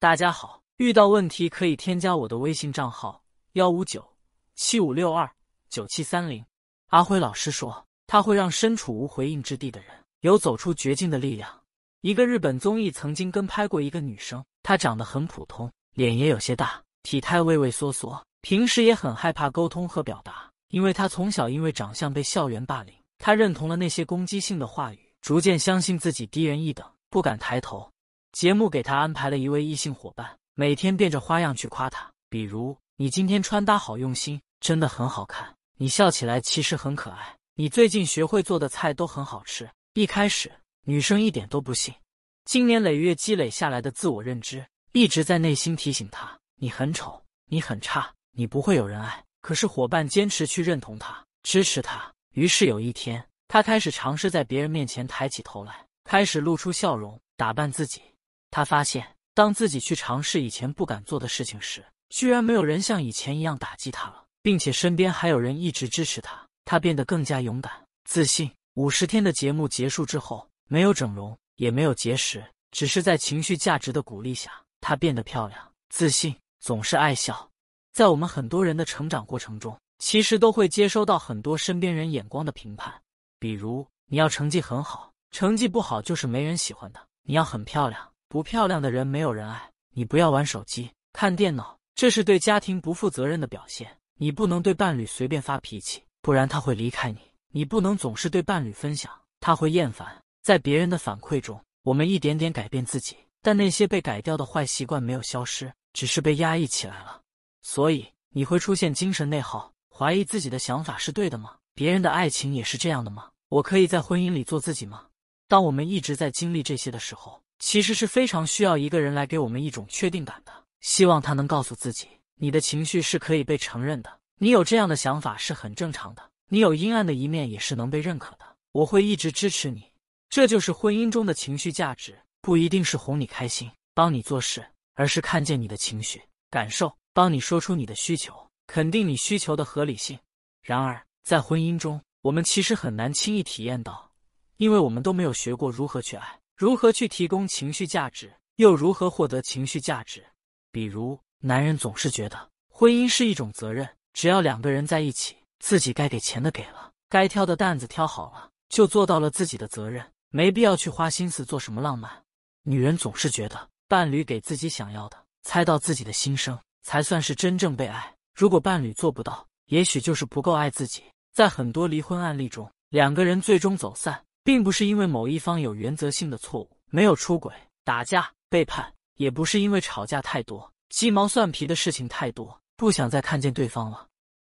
大家好，遇到问题可以添加我的微信账号幺五九七五六二九七三零。阿辉老师说，他会让身处无回应之地的人有走出绝境的力量。一个日本综艺曾经跟拍过一个女生，她长得很普通，脸也有些大，体态畏畏缩缩，平时也很害怕沟通和表达，因为她从小因为长相被校园霸凌，她认同了那些攻击性的话语，逐渐相信自己低人一等，不敢抬头。节目给她安排了一位异性伙伴，每天变着花样去夸她，比如你今天穿搭好用心，真的很好看；你笑起来其实很可爱；你最近学会做的菜都很好吃。一开始。女生一点都不信，经年累月积累下来的自我认知一直在内心提醒她：你很丑，你很差，你不会有人爱。可是伙伴坚持去认同她，支持她。于是有一天，她开始尝试在别人面前抬起头来，开始露出笑容，打扮自己。他发现，当自己去尝试以前不敢做的事情时，居然没有人像以前一样打击他了，并且身边还有人一直支持他。他变得更加勇敢、自信。五十天的节目结束之后。没有整容，也没有节食，只是在情绪价值的鼓励下，她变得漂亮、自信，总是爱笑。在我们很多人的成长过程中，其实都会接收到很多身边人眼光的评判，比如你要成绩很好，成绩不好就是没人喜欢的；你要很漂亮，不漂亮的人没有人爱；你不要玩手机、看电脑，这是对家庭不负责任的表现；你不能对伴侣随便发脾气，不然他会离开你；你不能总是对伴侣分享，他会厌烦。在别人的反馈中，我们一点点改变自己，但那些被改掉的坏习惯没有消失，只是被压抑起来了。所以你会出现精神内耗，怀疑自己的想法是对的吗？别人的爱情也是这样的吗？我可以在婚姻里做自己吗？当我们一直在经历这些的时候，其实是非常需要一个人来给我们一种确定感的。希望他能告诉自己，你的情绪是可以被承认的，你有这样的想法是很正常的，你有阴暗的一面也是能被认可的。我会一直支持你。这就是婚姻中的情绪价值，不一定是哄你开心、帮你做事，而是看见你的情绪感受，帮你说出你的需求，肯定你需求的合理性。然而，在婚姻中，我们其实很难轻易体验到，因为我们都没有学过如何去爱，如何去提供情绪价值，又如何获得情绪价值。比如，男人总是觉得婚姻是一种责任，只要两个人在一起，自己该给钱的给了，该挑的担子挑好了，就做到了自己的责任。没必要去花心思做什么浪漫。女人总是觉得伴侣给自己想要的，猜到自己的心声，才算是真正被爱。如果伴侣做不到，也许就是不够爱自己。在很多离婚案例中，两个人最终走散，并不是因为某一方有原则性的错误，没有出轨、打架、背叛，也不是因为吵架太多、鸡毛蒜皮的事情太多，不想再看见对方了，